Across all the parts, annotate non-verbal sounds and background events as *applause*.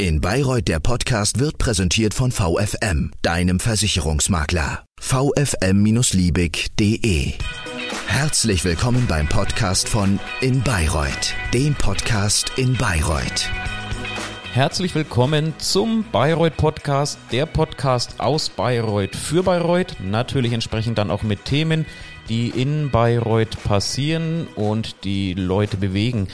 In Bayreuth der Podcast wird präsentiert von VFM, deinem Versicherungsmakler. VFM-Liebig.de Herzlich willkommen beim Podcast von In Bayreuth, dem Podcast in Bayreuth. Herzlich willkommen zum Bayreuth Podcast, der Podcast aus Bayreuth für Bayreuth, natürlich entsprechend dann auch mit Themen, die in Bayreuth passieren und die Leute bewegen.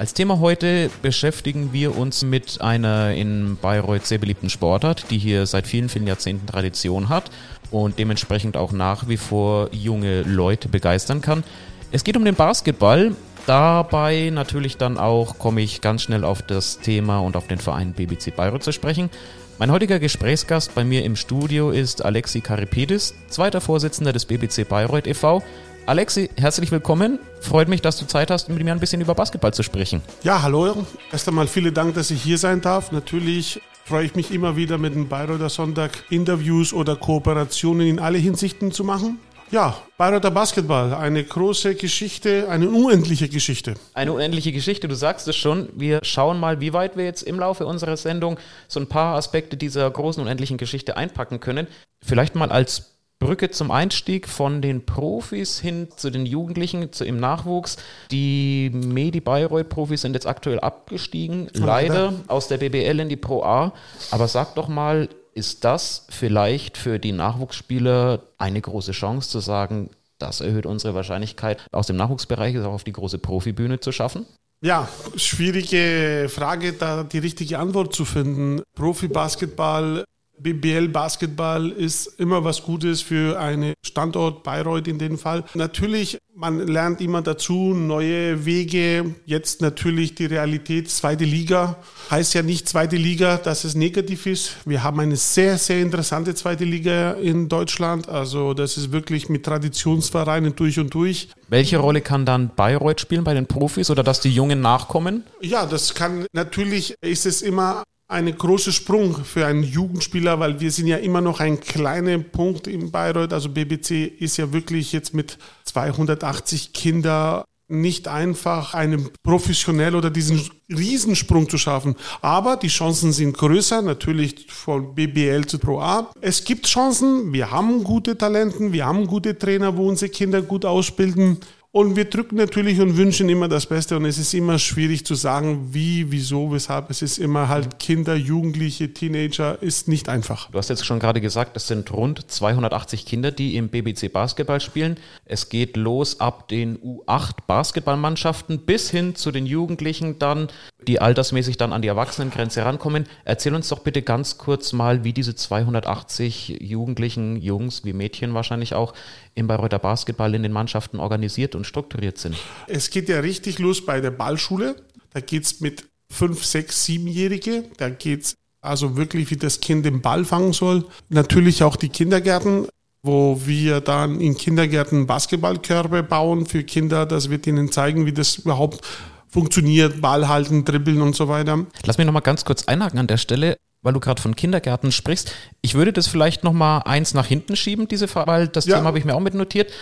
Als Thema heute beschäftigen wir uns mit einer in Bayreuth sehr beliebten Sportart, die hier seit vielen, vielen Jahrzehnten Tradition hat und dementsprechend auch nach wie vor junge Leute begeistern kann. Es geht um den Basketball. Dabei natürlich dann auch komme ich ganz schnell auf das Thema und auf den Verein BBC Bayreuth zu sprechen. Mein heutiger Gesprächsgast bei mir im Studio ist Alexi Karipidis, zweiter Vorsitzender des BBC Bayreuth e.V. Alexi, herzlich willkommen. Freut mich, dass du Zeit hast, mit mir ein bisschen über Basketball zu sprechen. Ja, hallo. Erst einmal vielen Dank, dass ich hier sein darf. Natürlich freue ich mich immer wieder mit dem Bayreuther Sonntag Interviews oder Kooperationen in alle Hinsichten zu machen. Ja, Bayreuther Basketball, eine große Geschichte, eine unendliche Geschichte. Eine unendliche Geschichte, du sagst es schon. Wir schauen mal, wie weit wir jetzt im Laufe unserer Sendung so ein paar Aspekte dieser großen unendlichen Geschichte einpacken können. Vielleicht mal als Brücke zum Einstieg von den Profis hin zu den Jugendlichen zu, im Nachwuchs. Die Medi Bayreuth Profis sind jetzt aktuell abgestiegen, leider aus der BBL in die Pro A. Aber sag doch mal, ist das vielleicht für die Nachwuchsspieler eine große Chance zu sagen, das erhöht unsere Wahrscheinlichkeit, aus dem Nachwuchsbereich auch auf die große Profibühne zu schaffen? Ja, schwierige Frage, da die richtige Antwort zu finden. Profi-Basketball BBL Basketball ist immer was Gutes für einen Standort Bayreuth in dem Fall. Natürlich, man lernt immer dazu neue Wege. Jetzt natürlich die Realität zweite Liga. Heißt ja nicht zweite Liga, dass es negativ ist. Wir haben eine sehr, sehr interessante zweite Liga in Deutschland. Also das ist wirklich mit Traditionsvereinen durch und durch. Welche Rolle kann dann Bayreuth spielen bei den Profis oder dass die Jungen nachkommen? Ja, das kann natürlich, ist es immer ein großer Sprung für einen Jugendspieler, weil wir sind ja immer noch ein kleiner Punkt in Bayreuth. Also BBC ist ja wirklich jetzt mit 280 Kindern nicht einfach einen professionell oder diesen Riesensprung zu schaffen. Aber die Chancen sind größer, natürlich von BBL zu Pro A. Es gibt Chancen, wir haben gute Talenten, wir haben gute Trainer, wo unsere Kinder gut ausbilden. Und wir drücken natürlich und wünschen immer das Beste und es ist immer schwierig zu sagen, wie, wieso, weshalb. Es ist immer halt Kinder, Jugendliche, Teenager, ist nicht einfach. Du hast jetzt schon gerade gesagt, es sind rund 280 Kinder, die im BBC Basketball spielen. Es geht los ab den U8 Basketballmannschaften bis hin zu den Jugendlichen dann, die altersmäßig dann an die Erwachsenengrenze rankommen. Erzähl uns doch bitte ganz kurz mal, wie diese 280 Jugendlichen, Jungs wie Mädchen wahrscheinlich auch, im Bayreuther Basketball in den Mannschaften organisiert und strukturiert sind? Es geht ja richtig los bei der Ballschule. Da geht es mit fünf, sechs, siebenjährige. Da geht es also wirklich, wie das Kind den Ball fangen soll. Natürlich auch die Kindergärten, wo wir dann in Kindergärten Basketballkörbe bauen für Kinder. Das wird ihnen zeigen, wie das überhaupt funktioniert, Ball halten, dribbeln und so weiter. Lass mich nochmal ganz kurz einhaken an der Stelle weil du gerade von Kindergärten sprichst. Ich würde das vielleicht noch mal eins nach hinten schieben, diese Frage, weil das ja. Thema habe ich mir auch mit notiert.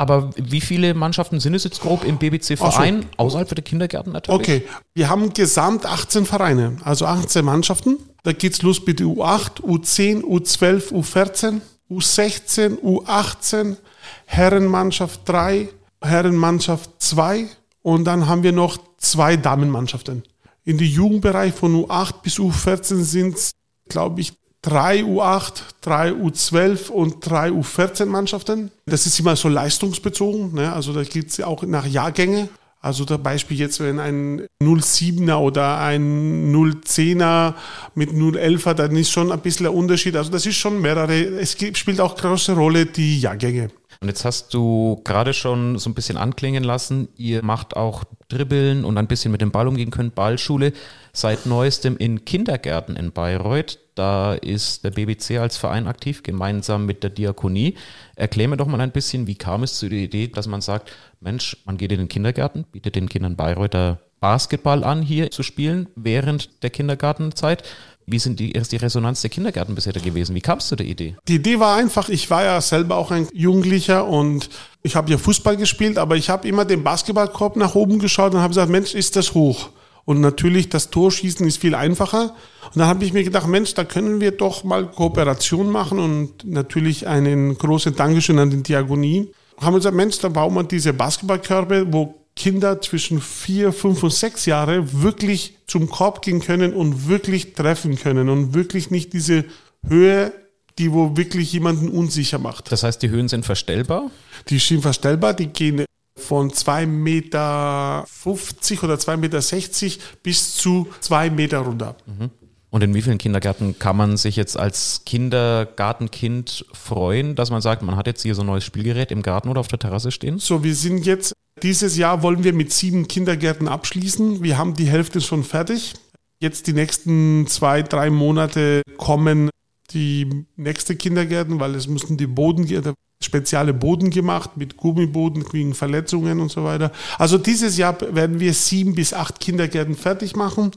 Aber wie viele Mannschaften sind es jetzt grob im BBC-Verein, so. außerhalb der Kindergärten natürlich? Okay, wir haben gesamt 18 Vereine, also 18 Mannschaften. Da geht es los mit U8, U10, U12, U14, U16, U18, Herrenmannschaft 3, Herrenmannschaft 2 und dann haben wir noch zwei Damenmannschaften. In die Jugendbereich von U8 bis U14 sind es, glaube ich, drei U8, drei U12 und drei U14 Mannschaften. Das ist immer so leistungsbezogen. Ne? Also da geht es auch nach Jahrgänge. Also zum Beispiel jetzt, wenn ein 07er oder ein 010er mit 011er, dann ist schon ein bisschen ein Unterschied. Also das ist schon mehrere, es spielt auch große Rolle die Jahrgänge. Und jetzt hast du gerade schon so ein bisschen anklingen lassen, ihr macht auch Dribbeln und ein bisschen mit dem Ball umgehen können, Ballschule. Seit neuestem in Kindergärten in Bayreuth. Da ist der BBC als Verein aktiv, gemeinsam mit der Diakonie. Erklär mir doch mal ein bisschen, wie kam es zu der Idee, dass man sagt, Mensch, man geht in den Kindergarten, bietet den Kindern Bayreuther Basketball an, hier zu spielen während der Kindergartenzeit. Wie sind die, ist die Resonanz der Kindergärten bisher gewesen? Wie kamst du der Idee? Die Idee war einfach, ich war ja selber auch ein Jugendlicher und ich habe ja Fußball gespielt, aber ich habe immer den Basketballkorb nach oben geschaut und habe gesagt, Mensch, ist das hoch? Und natürlich, das Torschießen ist viel einfacher. Und dann habe ich mir gedacht, Mensch, da können wir doch mal Kooperation machen und natürlich einen großen Dankeschön an den Diagonie. Haben wir gesagt, Mensch, da bauen wir diese Basketballkörbe, wo Kinder zwischen vier, fünf und sechs Jahre wirklich zum Korb gehen können und wirklich treffen können und wirklich nicht diese Höhe, die wo wirklich jemanden unsicher macht. Das heißt, die Höhen sind verstellbar? Die sind verstellbar, die gehen von 2,50 Meter oder 2,60 Meter bis zu 2 Meter runter. Mhm. Und in wie vielen Kindergärten kann man sich jetzt als Kindergartenkind freuen, dass man sagt, man hat jetzt hier so ein neues Spielgerät im Garten oder auf der Terrasse stehen? So, wir sind jetzt, dieses Jahr wollen wir mit sieben Kindergärten abschließen. Wir haben die Hälfte schon fertig. Jetzt die nächsten zwei, drei Monate kommen die nächste Kindergärten, weil es müssen die Boden, spezielle Boden gemacht mit Gummiboden gegen Verletzungen und so weiter. Also dieses Jahr werden wir sieben bis acht Kindergärten fertig machen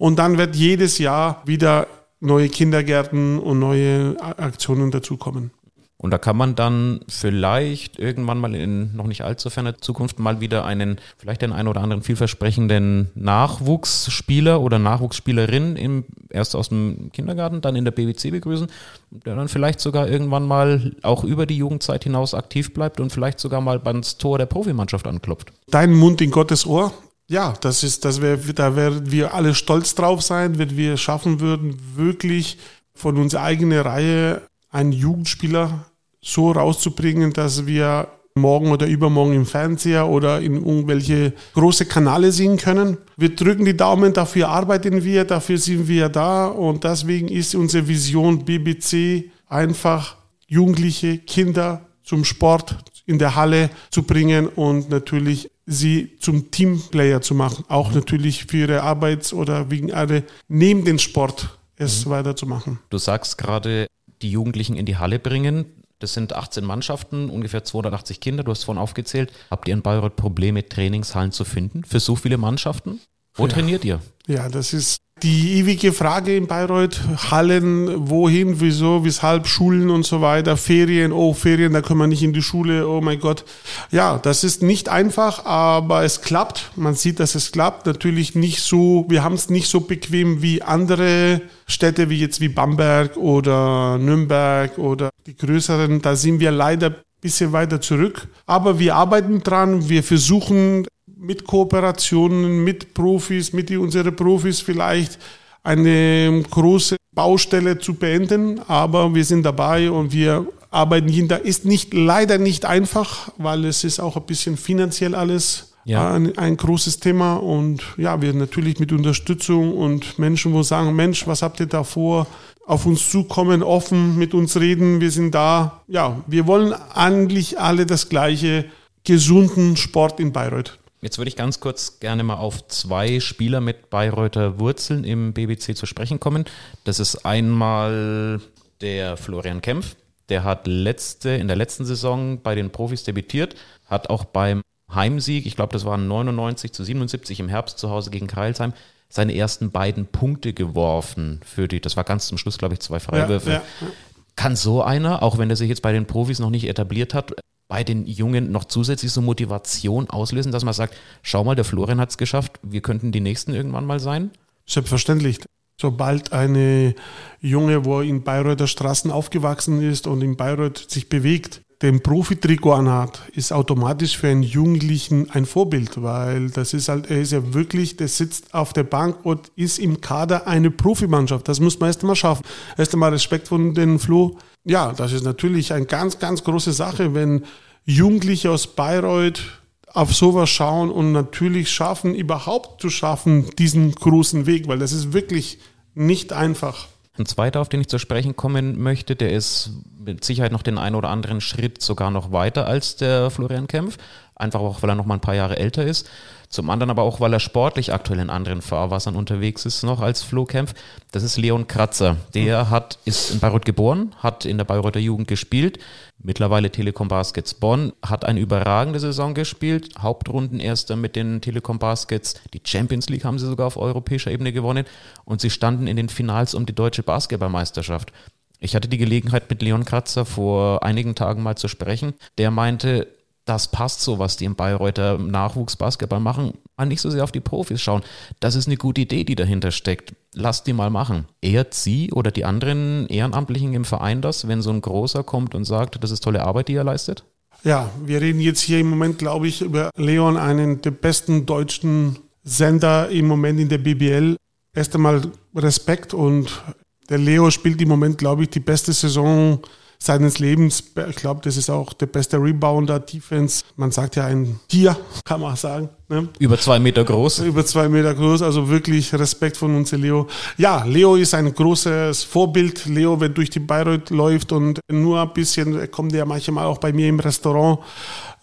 und dann wird jedes Jahr wieder neue Kindergärten und neue Aktionen dazukommen. Und da kann man dann vielleicht irgendwann mal in noch nicht allzu ferner Zukunft mal wieder einen, vielleicht den einen oder anderen vielversprechenden Nachwuchsspieler oder Nachwuchsspielerin im, erst aus dem Kindergarten, dann in der BWC begrüßen, der dann vielleicht sogar irgendwann mal auch über die Jugendzeit hinaus aktiv bleibt und vielleicht sogar mal beim Tor der Profimannschaft anklopft. Dein Mund in Gottes Ohr. Ja, das ist, das wäre, da werden wir alle stolz drauf sein, wenn wir schaffen würden, wirklich von unserer eigenen Reihe einen Jugendspieler so rauszubringen, dass wir morgen oder übermorgen im Fernseher oder in irgendwelche große Kanäle sehen können. Wir drücken die Daumen, dafür arbeiten wir, dafür sind wir da und deswegen ist unsere Vision BBC einfach Jugendliche, Kinder zum Sport in der Halle zu bringen und natürlich sie zum Teamplayer zu machen. Auch natürlich für ihre Arbeits- oder wegen alle neben dem Sport es mhm. weiterzumachen. Du sagst gerade, die Jugendlichen in die Halle bringen. Das sind 18 Mannschaften, ungefähr 280 Kinder, du hast vorhin aufgezählt. Habt ihr in Bayreuth Probleme, Trainingshallen zu finden für so viele Mannschaften? Wo ja. trainiert ihr? Ja, das ist die ewige Frage in Bayreuth, Hallen, wohin, wieso, weshalb, Schulen und so weiter, Ferien, oh, Ferien, da können wir nicht in die Schule, oh mein Gott. Ja, das ist nicht einfach, aber es klappt. Man sieht, dass es klappt. Natürlich nicht so, wir haben es nicht so bequem wie andere Städte, wie jetzt wie Bamberg oder Nürnberg oder die größeren. Da sind wir leider ein bisschen weiter zurück. Aber wir arbeiten dran, wir versuchen mit Kooperationen mit Profis, mit unseren Profis vielleicht eine große Baustelle zu beenden, aber wir sind dabei und wir arbeiten hin. Da ist nicht leider nicht einfach, weil es ist auch ein bisschen finanziell alles ja. ein, ein, großes Thema und ja, wir natürlich mit Unterstützung und Menschen, wo sagen, Mensch, was habt ihr da vor? Auf uns zukommen, offen mit uns reden, wir sind da. Ja, wir wollen eigentlich alle das gleiche, gesunden Sport in Bayreuth. Jetzt würde ich ganz kurz gerne mal auf zwei Spieler mit Bayreuther Wurzeln im BBC zu sprechen kommen. Das ist einmal der Florian Kempf. Der hat letzte, in der letzten Saison bei den Profis debütiert, hat auch beim Heimsieg, ich glaube, das waren 99 zu 77 im Herbst zu Hause gegen Kreilsheim, seine ersten beiden Punkte geworfen für die, das war ganz zum Schluss, glaube ich, zwei Freiwürfe. Ja, ja. Kann so einer, auch wenn er sich jetzt bei den Profis noch nicht etabliert hat, bei den Jungen noch zusätzlich so Motivation auslösen, dass man sagt, schau mal, der Florian hat es geschafft, wir könnten die Nächsten irgendwann mal sein? Selbstverständlich. Sobald eine Junge, wo in Bayreuther Straßen aufgewachsen ist und in Bayreuth sich bewegt, den Profitrikot anhat, ist automatisch für einen Jugendlichen ein Vorbild, weil das ist halt, er ist ja wirklich, der sitzt auf der Bank und ist im Kader eine Profimannschaft. Das muss man erst einmal schaffen. Erst einmal Respekt von den Flo. Ja, das ist natürlich eine ganz, ganz große Sache, wenn Jugendliche aus Bayreuth auf sowas schauen und natürlich schaffen, überhaupt zu schaffen, diesen großen Weg, weil das ist wirklich nicht einfach. Ein zweiter, auf den ich zu sprechen kommen möchte, der ist mit Sicherheit noch den einen oder anderen Schritt sogar noch weiter als der Florian Kempf. Einfach auch, weil er noch mal ein paar Jahre älter ist. Zum anderen aber auch, weil er sportlich aktuell in anderen Fahrwassern unterwegs ist noch als Flo Kempf. Das ist Leon Kratzer. Der hat, ist in Bayreuth geboren, hat in der Bayreuther Jugend gespielt, mittlerweile Telekom Baskets Bonn, hat eine überragende Saison gespielt, Hauptrundenerster mit den Telekom Baskets. Die Champions League haben sie sogar auf europäischer Ebene gewonnen und sie standen in den Finals um die deutsche Basketballmeisterschaft. Ich hatte die Gelegenheit, mit Leon Kratzer vor einigen Tagen mal zu sprechen. Der meinte, das passt so, was die im Bayreuther Nachwuchsbasketball machen, mal nicht so sehr auf die Profis schauen. Das ist eine gute Idee, die dahinter steckt. Lasst die mal machen. Ehrt sie oder die anderen Ehrenamtlichen im Verein das, wenn so ein Großer kommt und sagt, das ist tolle Arbeit, die ihr leistet? Ja, wir reden jetzt hier im Moment, glaube ich, über Leon, einen der besten deutschen Sender im Moment in der BBL. Erst einmal Respekt und der Leo spielt im Moment, glaube ich, die beste Saison seines Lebens. Ich glaube, das ist auch der beste Rebounder, Defense. Man sagt ja ein Tier, *laughs* kann man sagen. Ne? Über zwei Meter groß. Über zwei Meter groß, also wirklich Respekt von uns, Leo. Ja, Leo ist ein großes Vorbild. Leo, wenn durch die Bayreuth läuft und nur ein bisschen, er kommt ja manchmal auch bei mir im Restaurant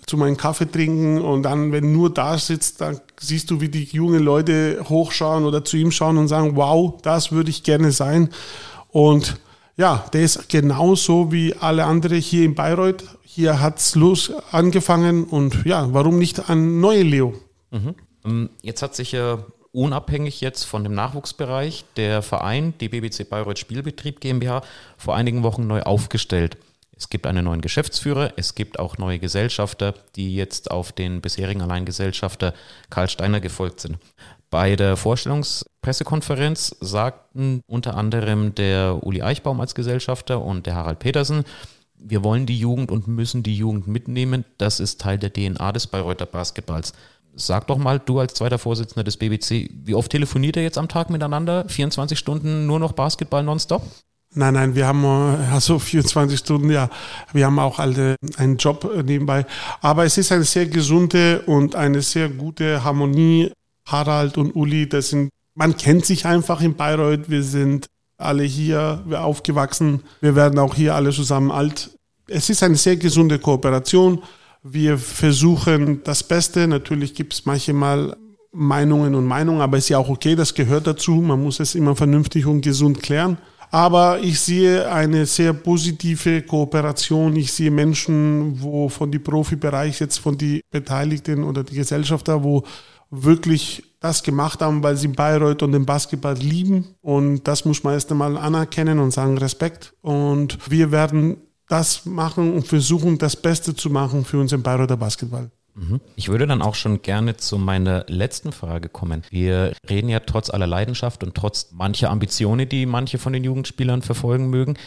zu meinem Kaffee trinken und dann, wenn nur da sitzt, dann siehst du, wie die jungen Leute hochschauen oder zu ihm schauen und sagen, wow, das würde ich gerne sein. Und ja, der ist genauso wie alle anderen hier in Bayreuth. Hier hat es los angefangen und ja, warum nicht ein neuer Leo? Mhm. Ähm, jetzt hat sich ja unabhängig jetzt von dem Nachwuchsbereich der Verein, die BBC Bayreuth Spielbetrieb GmbH, vor einigen Wochen neu aufgestellt. Es gibt einen neuen Geschäftsführer, es gibt auch neue Gesellschafter, die jetzt auf den bisherigen Alleingesellschafter Karl Steiner gefolgt sind. Bei der Vorstellungspressekonferenz sagten unter anderem der Uli Eichbaum als Gesellschafter und der Harald Petersen, wir wollen die Jugend und müssen die Jugend mitnehmen. Das ist Teil der DNA des Bayreuther Basketballs. Sag doch mal, du als zweiter Vorsitzender des BBC, wie oft telefoniert ihr jetzt am Tag miteinander? 24 Stunden nur noch Basketball nonstop? Nein, nein, wir haben also 24 Stunden, ja, wir haben auch alle einen Job nebenbei. Aber es ist eine sehr gesunde und eine sehr gute Harmonie Harald und Uli, das sind, man kennt sich einfach in Bayreuth. Wir sind alle hier wir aufgewachsen. Wir werden auch hier alle zusammen alt. Es ist eine sehr gesunde Kooperation. Wir versuchen das Beste. Natürlich gibt es manchmal Meinungen und Meinungen, aber ist ja auch okay, das gehört dazu. Man muss es immer vernünftig und gesund klären. Aber ich sehe eine sehr positive Kooperation. Ich sehe Menschen, wo von die Profibereich jetzt von die Beteiligten oder die Gesellschafter, wo wirklich das gemacht haben, weil sie Bayreuth und den Basketball lieben. Und das muss man erst einmal anerkennen und sagen Respekt. Und wir werden das machen und versuchen, das Beste zu machen für unseren Bayreuther Basketball. Mhm. Ich würde dann auch schon gerne zu meiner letzten Frage kommen. Wir reden ja trotz aller Leidenschaft und trotz mancher Ambitionen, die manche von den Jugendspielern verfolgen mögen,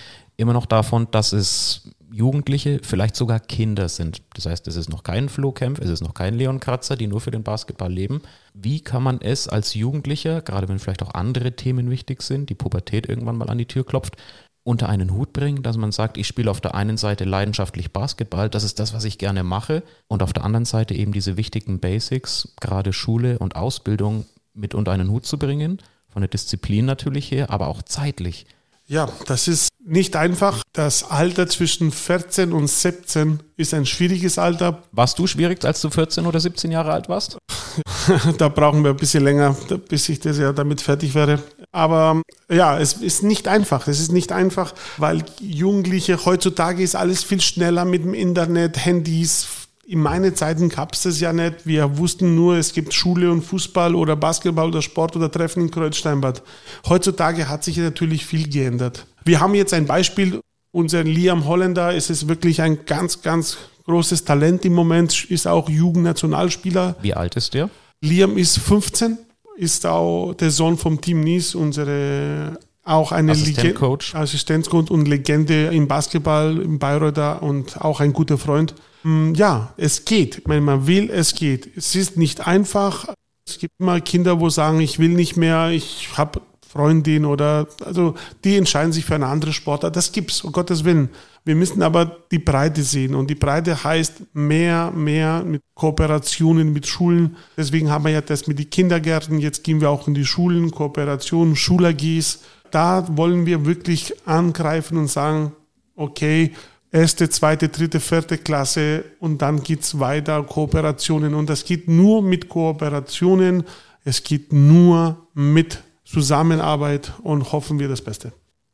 immer noch davon, dass es Jugendliche, vielleicht sogar Kinder sind. Das heißt, es ist noch kein Flohkämpf, es ist noch kein Leon Kratzer, die nur für den Basketball leben. Wie kann man es als Jugendlicher, gerade wenn vielleicht auch andere Themen wichtig sind, die Pubertät irgendwann mal an die Tür klopft, unter einen Hut bringen, dass man sagt, ich spiele auf der einen Seite leidenschaftlich Basketball, das ist das, was ich gerne mache, und auf der anderen Seite eben diese wichtigen Basics, gerade Schule und Ausbildung mit unter einen Hut zu bringen, von der Disziplin natürlich her, aber auch zeitlich. Ja, das ist nicht einfach. Das Alter zwischen 14 und 17 ist ein schwieriges Alter. Warst du schwierig, als du 14 oder 17 Jahre alt warst? *laughs* da brauchen wir ein bisschen länger, bis ich das ja damit fertig wäre. Aber ja, es ist nicht einfach. Es ist nicht einfach, weil Jugendliche heutzutage ist alles viel schneller mit dem Internet, Handys, in meinen Zeiten gab es das ja nicht. Wir wussten nur, es gibt Schule und Fußball oder Basketball oder Sport oder Treffen in Kreuzsteinbad. Heutzutage hat sich natürlich viel geändert. Wir haben jetzt ein Beispiel. Unser Liam Holländer ist es wirklich ein ganz, ganz großes Talent im Moment, ist auch Jugendnationalspieler. Wie alt ist der? Liam ist 15, ist auch der Sohn vom Team Nies, unsere auch eine Assistenzcoach. Assistenzcoach und Legende im Basketball im Bayreuther und auch ein guter Freund. Mm, ja, es geht. Wenn man will, es geht. Es ist nicht einfach. Es gibt immer Kinder, wo sagen, ich will nicht mehr, ich habe Freundin oder also die entscheiden sich für eine andere Sportart. Das gibt's, um Gottes Willen. Wir müssen aber die Breite sehen und die Breite heißt mehr, mehr mit Kooperationen mit Schulen. Deswegen haben wir ja das mit den Kindergärten. Jetzt gehen wir auch in die Schulen, Kooperationen, Schul-AGs. Da wollen wir wirklich angreifen und sagen, okay, erste, zweite, dritte, vierte Klasse und dann geht's weiter, Kooperationen. Und das geht nur mit Kooperationen, es geht nur mit Zusammenarbeit und hoffen wir das Beste.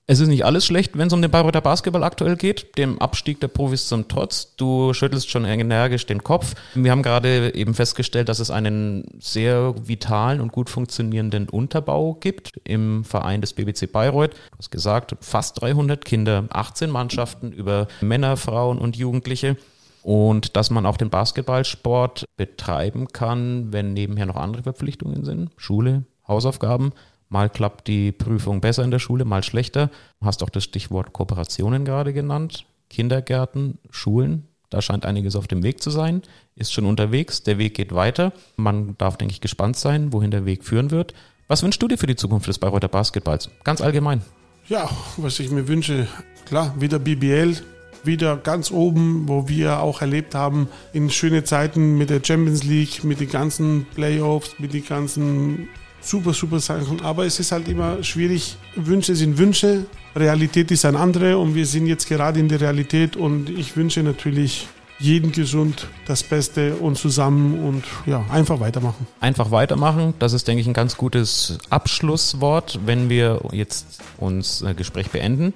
Es ist nicht alles schlecht, wenn es um den Bayreuther Basketball aktuell geht, dem Abstieg der Profis zum Trotz. Du schüttelst schon energisch den Kopf. Wir haben gerade eben festgestellt, dass es einen sehr vitalen und gut funktionierenden Unterbau gibt im Verein des BBC Bayreuth. Du hast gesagt, fast 300 Kinder, 18 Mannschaften über Männer, Frauen und Jugendliche. und dass man auch den Basketballsport betreiben kann, wenn nebenher noch andere Verpflichtungen sind, Schule, Hausaufgaben. Mal klappt die Prüfung besser in der Schule, mal schlechter. Du hast auch das Stichwort Kooperationen gerade genannt. Kindergärten, Schulen, da scheint einiges auf dem Weg zu sein, ist schon unterwegs, der Weg geht weiter. Man darf, denke ich, gespannt sein, wohin der Weg führen wird. Was wünschst du dir für die Zukunft des Bayreuther Basketballs? Ganz allgemein. Ja, was ich mir wünsche, klar, wieder BBL, wieder ganz oben, wo wir auch erlebt haben, in schöne Zeiten mit der Champions League, mit den ganzen Playoffs, mit den ganzen super, super Sachen. Aber es ist halt immer schwierig. Wünsche sind Wünsche, Realität ist eine andere und wir sind jetzt gerade in der Realität und ich wünsche natürlich jeden gesund, das Beste und zusammen und ja, einfach weitermachen. Einfach weitermachen, das ist, denke ich, ein ganz gutes Abschlusswort, wenn wir jetzt uns äh, Gespräch beenden.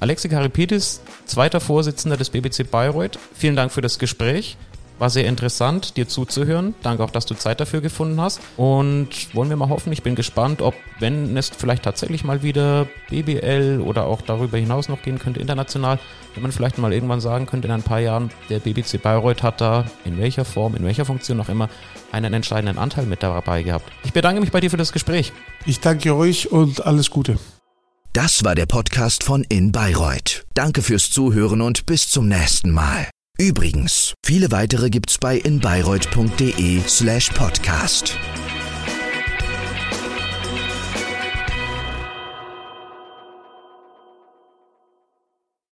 Alexi Karipitis, zweiter Vorsitzender des BBC Bayreuth, vielen Dank für das Gespräch. War sehr interessant, dir zuzuhören. Danke auch, dass du Zeit dafür gefunden hast. Und wollen wir mal hoffen, ich bin gespannt, ob, wenn es vielleicht tatsächlich mal wieder BBL oder auch darüber hinaus noch gehen könnte, international, wenn man vielleicht mal irgendwann sagen könnte, in ein paar Jahren, der BBC Bayreuth hat da in welcher Form, in welcher Funktion auch immer, einen entscheidenden Anteil mit dabei gehabt. Ich bedanke mich bei dir für das Gespräch. Ich danke euch und alles Gute. Das war der Podcast von In Bayreuth. Danke fürs Zuhören und bis zum nächsten Mal. Übrigens, viele weitere gibt's bei inbayreuth.de slash podcast.